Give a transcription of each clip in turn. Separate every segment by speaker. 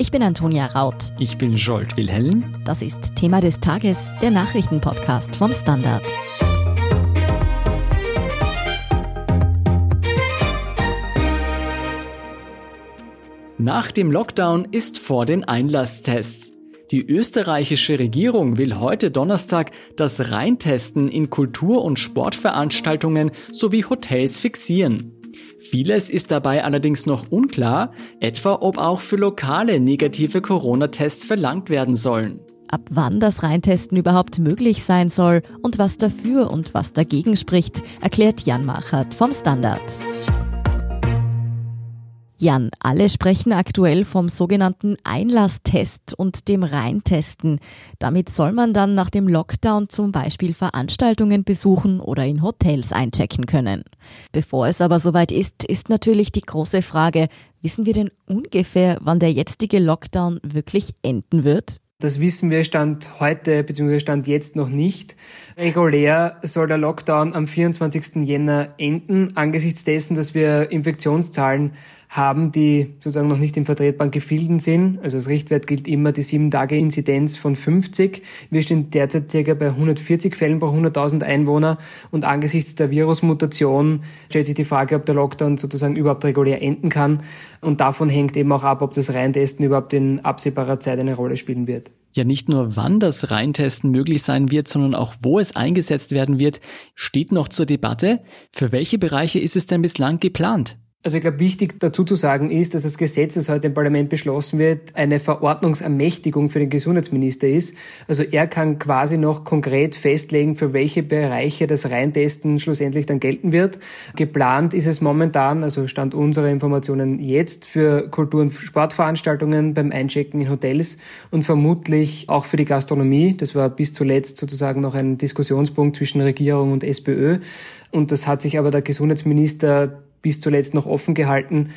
Speaker 1: Ich bin Antonia Raut.
Speaker 2: Ich bin Jolt Wilhelm.
Speaker 1: Das ist Thema des Tages, der Nachrichtenpodcast vom Standard.
Speaker 2: Nach dem Lockdown ist vor den Einlasstests. Die österreichische Regierung will heute Donnerstag das Reintesten in Kultur- und Sportveranstaltungen sowie Hotels fixieren. Vieles ist dabei allerdings noch unklar, etwa ob auch für lokale negative Corona-Tests verlangt werden sollen.
Speaker 1: Ab wann das Reintesten überhaupt möglich sein soll und was dafür und was dagegen spricht, erklärt Jan Machert vom Standard. Jan, alle sprechen aktuell vom sogenannten Einlasstest und dem Reintesten. Damit soll man dann nach dem Lockdown zum Beispiel Veranstaltungen besuchen oder in Hotels einchecken können. Bevor es aber soweit ist, ist natürlich die große Frage, wissen wir denn ungefähr, wann der jetzige Lockdown wirklich enden wird?
Speaker 3: Das wissen wir Stand heute bzw. Stand jetzt noch nicht. Regulär soll der Lockdown am 24. Jänner enden, angesichts dessen, dass wir Infektionszahlen haben, die sozusagen noch nicht in vertretbaren Gefilden sind. Also als Richtwert gilt immer die 7-Tage-Inzidenz von 50. Wir stehen derzeit circa bei 140 Fällen pro 100.000 Einwohner und angesichts der Virusmutation stellt sich die Frage, ob der Lockdown sozusagen überhaupt regulär enden kann. Und davon hängt eben auch ab, ob das Reintesten überhaupt in absehbarer Zeit eine Rolle spielen wird.
Speaker 2: Ja, nicht nur wann das Reintesten möglich sein wird, sondern auch wo es eingesetzt werden wird, steht noch zur Debatte. Für welche Bereiche ist es denn bislang geplant?
Speaker 3: Also ich glaube, wichtig dazu zu sagen ist, dass das Gesetz, das heute im Parlament beschlossen wird, eine Verordnungsermächtigung für den Gesundheitsminister ist. Also er kann quasi noch konkret festlegen, für welche Bereiche das Reintesten schlussendlich dann gelten wird. Geplant ist es momentan, also stand unsere Informationen jetzt, für Kultur- und Sportveranstaltungen beim Einchecken in Hotels und vermutlich auch für die Gastronomie. Das war bis zuletzt sozusagen noch ein Diskussionspunkt zwischen Regierung und SPÖ. Und das hat sich aber der Gesundheitsminister bis zuletzt noch offen gehalten.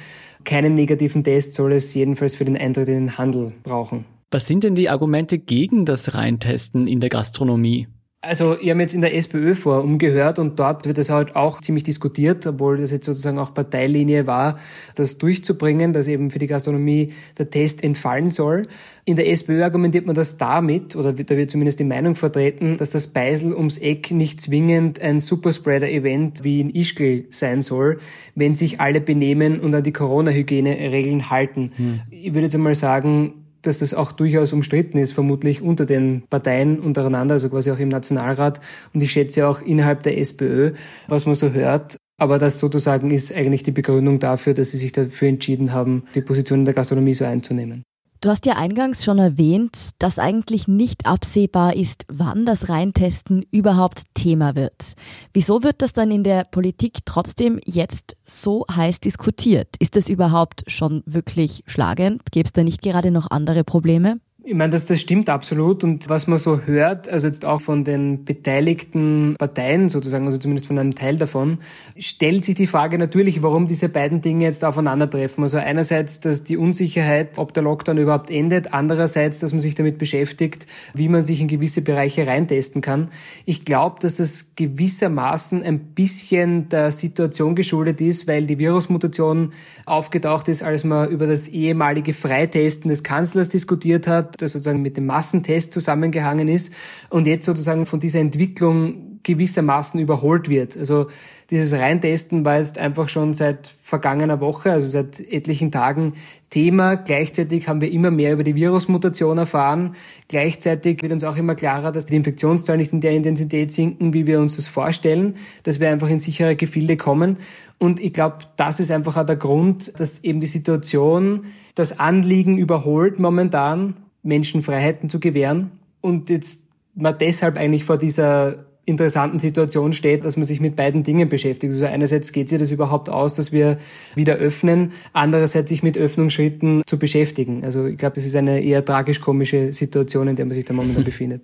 Speaker 3: Keinen negativen Test soll es jedenfalls für den Eintritt in den Handel brauchen.
Speaker 2: Was sind denn die Argumente gegen das Reintesten in der Gastronomie?
Speaker 3: Also, ich habe jetzt in der SPÖ vor umgehört und dort wird es halt auch ziemlich diskutiert, obwohl das jetzt sozusagen auch Parteilinie war, das durchzubringen, dass eben für die Gastronomie der Test entfallen soll. In der SPÖ argumentiert man das damit, oder da wird zumindest die Meinung vertreten, dass das Beisel ums Eck nicht zwingend ein Superspreader-Event wie in Ischgl sein soll, wenn sich alle benehmen und an die Corona-Hygiene-Regeln halten. Hm. Ich würde jetzt einmal sagen, dass das auch durchaus umstritten ist, vermutlich unter den Parteien untereinander, also quasi auch im Nationalrat und ich schätze auch innerhalb der SPÖ, was man so hört. Aber das sozusagen ist eigentlich die Begründung dafür, dass sie sich dafür entschieden haben, die Position in der Gastronomie so einzunehmen.
Speaker 1: Du hast ja eingangs schon erwähnt, dass eigentlich nicht absehbar ist, wann das Reintesten überhaupt Thema wird. Wieso wird das dann in der Politik trotzdem jetzt so heiß diskutiert? Ist das überhaupt schon wirklich schlagend? Gäbe es da nicht gerade noch andere Probleme?
Speaker 3: Ich meine, das, das stimmt absolut. Und was man so hört, also jetzt auch von den beteiligten Parteien sozusagen, also zumindest von einem Teil davon, stellt sich die Frage natürlich, warum diese beiden Dinge jetzt aufeinandertreffen. Also einerseits, dass die Unsicherheit, ob der Lockdown überhaupt endet, andererseits, dass man sich damit beschäftigt, wie man sich in gewisse Bereiche reintesten kann. Ich glaube, dass das gewissermaßen ein bisschen der Situation geschuldet ist, weil die Virusmutation aufgetaucht ist, als man über das ehemalige Freitesten des Kanzlers diskutiert hat das sozusagen mit dem Massentest zusammengehangen ist und jetzt sozusagen von dieser Entwicklung gewissermaßen überholt wird. Also dieses Reintesten war jetzt einfach schon seit vergangener Woche, also seit etlichen Tagen Thema. Gleichzeitig haben wir immer mehr über die Virusmutation erfahren. Gleichzeitig wird uns auch immer klarer, dass die Infektionszahlen nicht in der Intensität sinken, wie wir uns das vorstellen, dass wir einfach in sichere Gefilde kommen. Und ich glaube, das ist einfach auch der Grund, dass eben die Situation das Anliegen überholt momentan Menschen Freiheiten zu gewähren und jetzt man deshalb eigentlich vor dieser interessanten Situation steht, dass man sich mit beiden Dingen beschäftigt. Also einerseits geht sich das überhaupt aus, dass wir wieder öffnen, andererseits sich mit Öffnungsschritten zu beschäftigen. Also ich glaube, das ist eine eher tragisch-komische Situation, in der man sich da momentan befindet.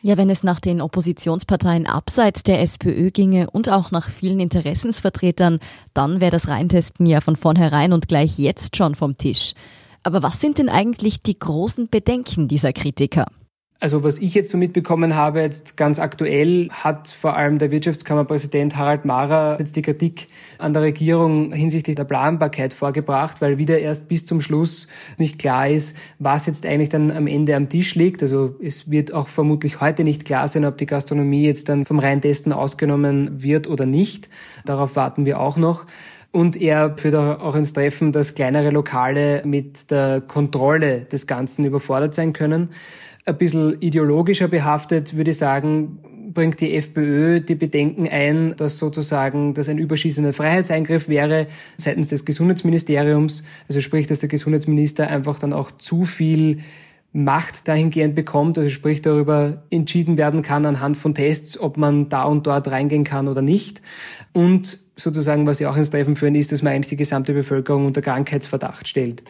Speaker 1: Ja, wenn es nach den Oppositionsparteien abseits der SPÖ ginge und auch nach vielen Interessensvertretern, dann wäre das Reintesten ja von vornherein und gleich jetzt schon vom Tisch. Aber was sind denn eigentlich die großen Bedenken dieser Kritiker?
Speaker 3: Also was ich jetzt so mitbekommen habe, jetzt ganz aktuell hat vor allem der Wirtschaftskammerpräsident Harald Mara jetzt die Kritik an der Regierung hinsichtlich der Planbarkeit vorgebracht, weil wieder erst bis zum Schluss nicht klar ist, was jetzt eigentlich dann am Ende am Tisch liegt. Also es wird auch vermutlich heute nicht klar sein, ob die Gastronomie jetzt dann vom Reintesten ausgenommen wird oder nicht. Darauf warten wir auch noch. Und er führt auch ins Treffen, dass kleinere Lokale mit der Kontrolle des Ganzen überfordert sein können ein bisschen ideologischer behaftet, würde ich sagen, bringt die FPÖ die Bedenken ein, dass sozusagen das ein überschießender Freiheitseingriff wäre seitens des Gesundheitsministeriums. Also sprich, dass der Gesundheitsminister einfach dann auch zu viel Macht dahingehend bekommt, also sprich darüber entschieden werden kann anhand von Tests, ob man da und dort reingehen kann oder nicht. Und sozusagen, was sie auch ins Treffen führen, ist, dass man eigentlich die gesamte Bevölkerung unter Krankheitsverdacht stellt.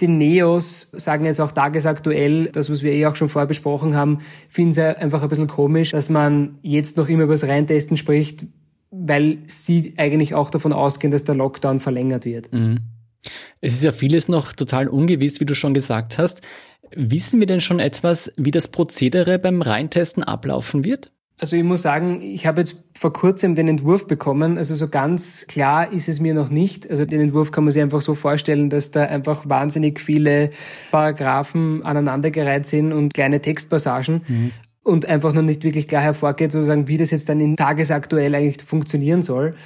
Speaker 3: Die Neos sagen jetzt auch tagesaktuell, das, was wir eh auch schon vorher besprochen haben, finden sie einfach ein bisschen komisch, dass man jetzt noch immer über das Reintesten spricht, weil sie eigentlich auch davon ausgehen, dass der Lockdown verlängert wird. Mhm.
Speaker 2: Es ist ja vieles noch total ungewiss, wie du schon gesagt hast. Wissen wir denn schon etwas, wie das Prozedere beim Reintesten ablaufen wird?
Speaker 3: Also ich muss sagen, ich habe jetzt vor kurzem den Entwurf bekommen. Also so ganz klar ist es mir noch nicht. Also den Entwurf kann man sich einfach so vorstellen, dass da einfach wahnsinnig viele Paragraphen aneinandergereiht sind und kleine Textpassagen. Mhm. Und einfach noch nicht wirklich klar hervorgeht, sozusagen, wie das jetzt dann in tagesaktuell eigentlich funktionieren soll.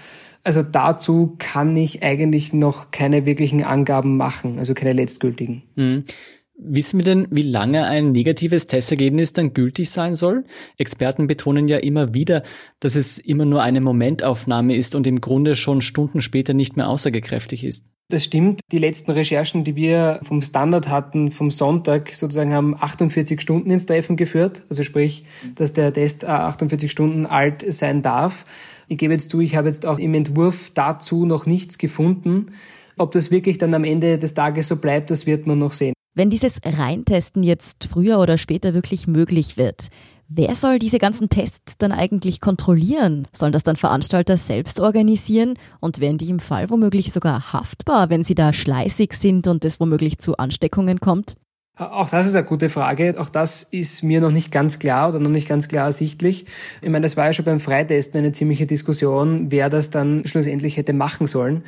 Speaker 3: Also dazu kann ich eigentlich noch keine wirklichen Angaben machen, also keine letztgültigen.
Speaker 2: Mhm. Wissen wir denn, wie lange ein negatives Testergebnis dann gültig sein soll? Experten betonen ja immer wieder, dass es immer nur eine Momentaufnahme ist und im Grunde schon Stunden später nicht mehr aussagekräftig ist.
Speaker 3: Das stimmt. Die letzten Recherchen, die wir vom Standard hatten, vom Sonntag sozusagen, haben 48 Stunden ins Treffen geführt. Also sprich, dass der Test 48 Stunden alt sein darf. Ich gebe jetzt zu, ich habe jetzt auch im Entwurf dazu noch nichts gefunden. Ob das wirklich dann am Ende des Tages so bleibt, das wird man noch sehen.
Speaker 1: Wenn dieses Reintesten jetzt früher oder später wirklich möglich wird, wer soll diese ganzen Tests dann eigentlich kontrollieren? Sollen das dann Veranstalter selbst organisieren und werden die im Fall womöglich sogar haftbar, wenn sie da schleißig sind und es womöglich zu Ansteckungen kommt?
Speaker 3: Auch das ist eine gute Frage. Auch das ist mir noch nicht ganz klar oder noch nicht ganz klar ersichtlich. Ich meine, das war ja schon beim Freitesten eine ziemliche Diskussion, wer das dann schlussendlich hätte machen sollen.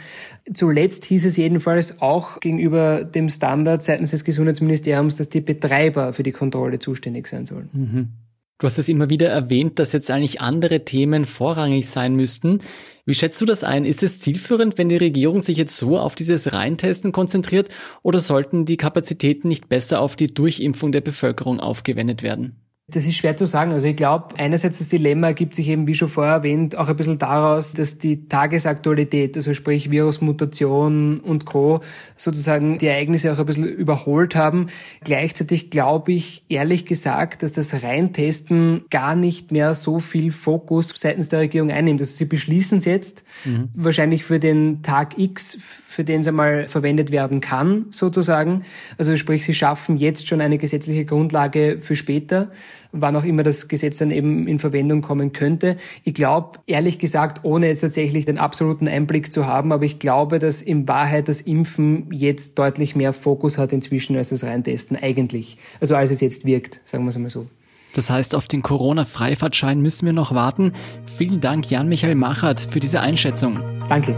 Speaker 3: Zuletzt hieß es jedenfalls auch gegenüber dem Standard seitens des Gesundheitsministeriums, dass die Betreiber für die Kontrolle zuständig sein sollen.
Speaker 2: Mhm. Du hast es immer wieder erwähnt, dass jetzt eigentlich andere Themen vorrangig sein müssten. Wie schätzt du das ein? Ist es zielführend, wenn die Regierung sich jetzt so auf dieses Reintesten konzentriert oder sollten die Kapazitäten nicht besser auf die Durchimpfung der Bevölkerung aufgewendet werden?
Speaker 3: Das ist schwer zu sagen. Also ich glaube, einerseits das Dilemma ergibt sich eben, wie schon vorher erwähnt, auch ein bisschen daraus, dass die Tagesaktualität, also sprich Virusmutation und Co. sozusagen die Ereignisse auch ein bisschen überholt haben. Gleichzeitig glaube ich, ehrlich gesagt, dass das Reintesten gar nicht mehr so viel Fokus seitens der Regierung einnimmt. Also sie beschließen es jetzt, mhm. wahrscheinlich für den Tag X, für den es einmal verwendet werden kann, sozusagen. Also sprich, sie schaffen jetzt schon eine gesetzliche Grundlage für später, wann auch immer das Gesetz dann eben in Verwendung kommen könnte. Ich glaube, ehrlich gesagt, ohne jetzt tatsächlich den absoluten Einblick zu haben, aber ich glaube, dass in Wahrheit das Impfen jetzt deutlich mehr Fokus hat inzwischen als das Reintesten eigentlich. Also als es jetzt wirkt, sagen wir es einmal so.
Speaker 2: Das heißt, auf den Corona-Freifahrtschein müssen wir noch warten. Vielen Dank, Jan-Michael Machert, für diese Einschätzung.
Speaker 3: Danke.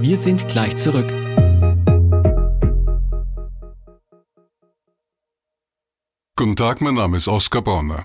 Speaker 2: Wir sind gleich zurück.
Speaker 4: Guten Tag, mein Name ist Oskar Bonner.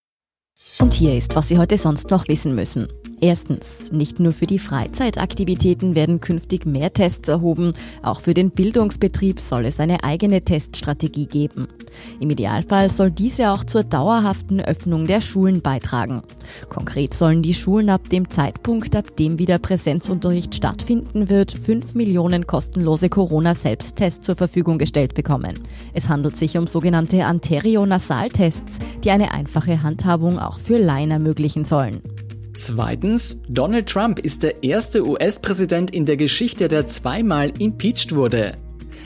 Speaker 1: Und hier ist, was Sie heute sonst noch wissen müssen. Erstens, nicht nur für die Freizeitaktivitäten werden künftig mehr Tests erhoben, auch für den Bildungsbetrieb soll es eine eigene Teststrategie geben. Im Idealfall soll diese auch zur dauerhaften Öffnung der Schulen beitragen. Konkret sollen die Schulen ab dem Zeitpunkt, ab dem wieder Präsenzunterricht stattfinden wird, 5 Millionen kostenlose Corona-Selbsttests zur Verfügung gestellt bekommen. Es handelt sich um sogenannte Anterionasaltests, die eine einfache Handhabung auch für Laien ermöglichen sollen.
Speaker 2: Zweitens, Donald Trump ist der erste US-Präsident in der Geschichte, der zweimal impeached wurde.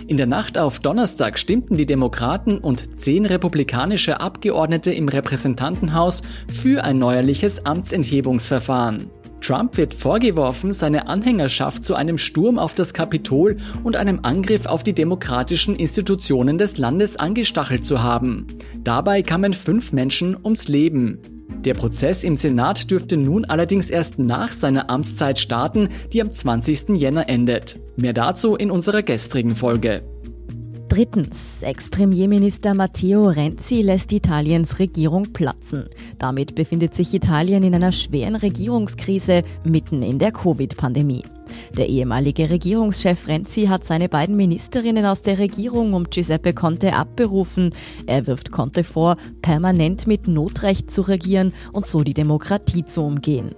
Speaker 2: In der Nacht auf Donnerstag stimmten die Demokraten und zehn republikanische Abgeordnete im Repräsentantenhaus für ein neuerliches Amtsenthebungsverfahren. Trump wird vorgeworfen, seine Anhängerschaft zu einem Sturm auf das Kapitol und einem Angriff auf die demokratischen Institutionen des Landes angestachelt zu haben. Dabei kamen fünf Menschen ums Leben. Der Prozess im Senat dürfte nun allerdings erst nach seiner Amtszeit starten, die am 20. Jänner endet. Mehr dazu in unserer gestrigen Folge.
Speaker 1: Drittens. Ex-Premierminister Matteo Renzi lässt Italiens Regierung platzen. Damit befindet sich Italien in einer schweren Regierungskrise mitten in der Covid-Pandemie. Der ehemalige Regierungschef Renzi hat seine beiden Ministerinnen aus der Regierung um Giuseppe Conte abberufen. Er wirft Conte vor, permanent mit Notrecht zu regieren und so die Demokratie zu umgehen.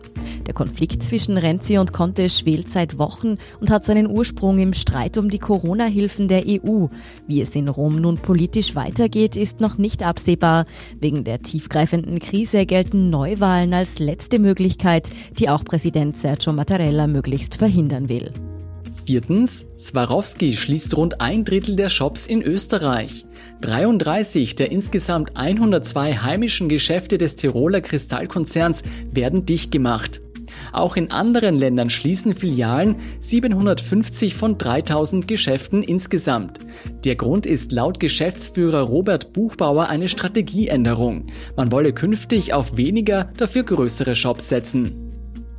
Speaker 1: Der Konflikt zwischen Renzi und Conte schwelt seit Wochen und hat seinen Ursprung im Streit um die Corona-Hilfen der EU. Wie es in Rom nun politisch weitergeht, ist noch nicht absehbar. Wegen der tiefgreifenden Krise gelten Neuwahlen als letzte Möglichkeit, die auch Präsident Sergio Mattarella möglichst verhindern will.
Speaker 2: Viertens, Swarovski schließt rund ein Drittel der Shops in Österreich. 33 der insgesamt 102 heimischen Geschäfte des Tiroler Kristallkonzerns werden dicht gemacht. Auch in anderen Ländern schließen Filialen 750 von 3000 Geschäften insgesamt. Der Grund ist laut Geschäftsführer Robert Buchbauer eine Strategieänderung. Man wolle künftig auf weniger, dafür größere Shops setzen.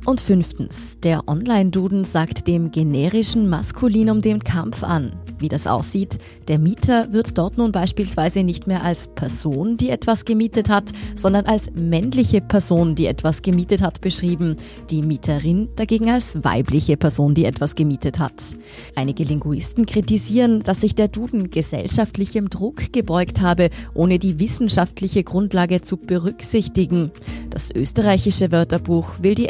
Speaker 1: Und fünftens, der Online-Duden sagt dem generischen Maskulinum den Kampf an. Wie das aussieht, der Mieter wird dort nun beispielsweise nicht mehr als Person, die etwas gemietet hat, sondern als männliche Person, die etwas gemietet hat, beschrieben. Die Mieterin dagegen als weibliche Person, die etwas gemietet hat. Einige Linguisten kritisieren, dass sich der Duden gesellschaftlichem Druck gebeugt habe, ohne die wissenschaftliche Grundlage zu berücksichtigen. Das österreichische Wörterbuch will die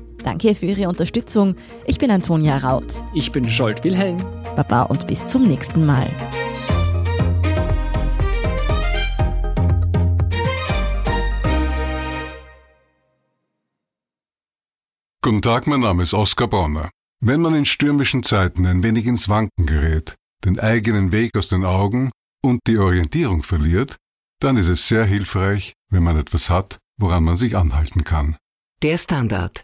Speaker 1: Danke für Ihre Unterstützung. Ich bin Antonia Raut.
Speaker 2: Ich bin Scholt Wilhelm.
Speaker 1: Baba und bis zum nächsten Mal.
Speaker 4: Guten Tag, mein Name ist Oskar Bonner. Wenn man in stürmischen Zeiten ein wenig ins Wanken gerät, den eigenen Weg aus den Augen und die Orientierung verliert, dann ist es sehr hilfreich, wenn man etwas hat, woran man sich anhalten kann.
Speaker 5: Der Standard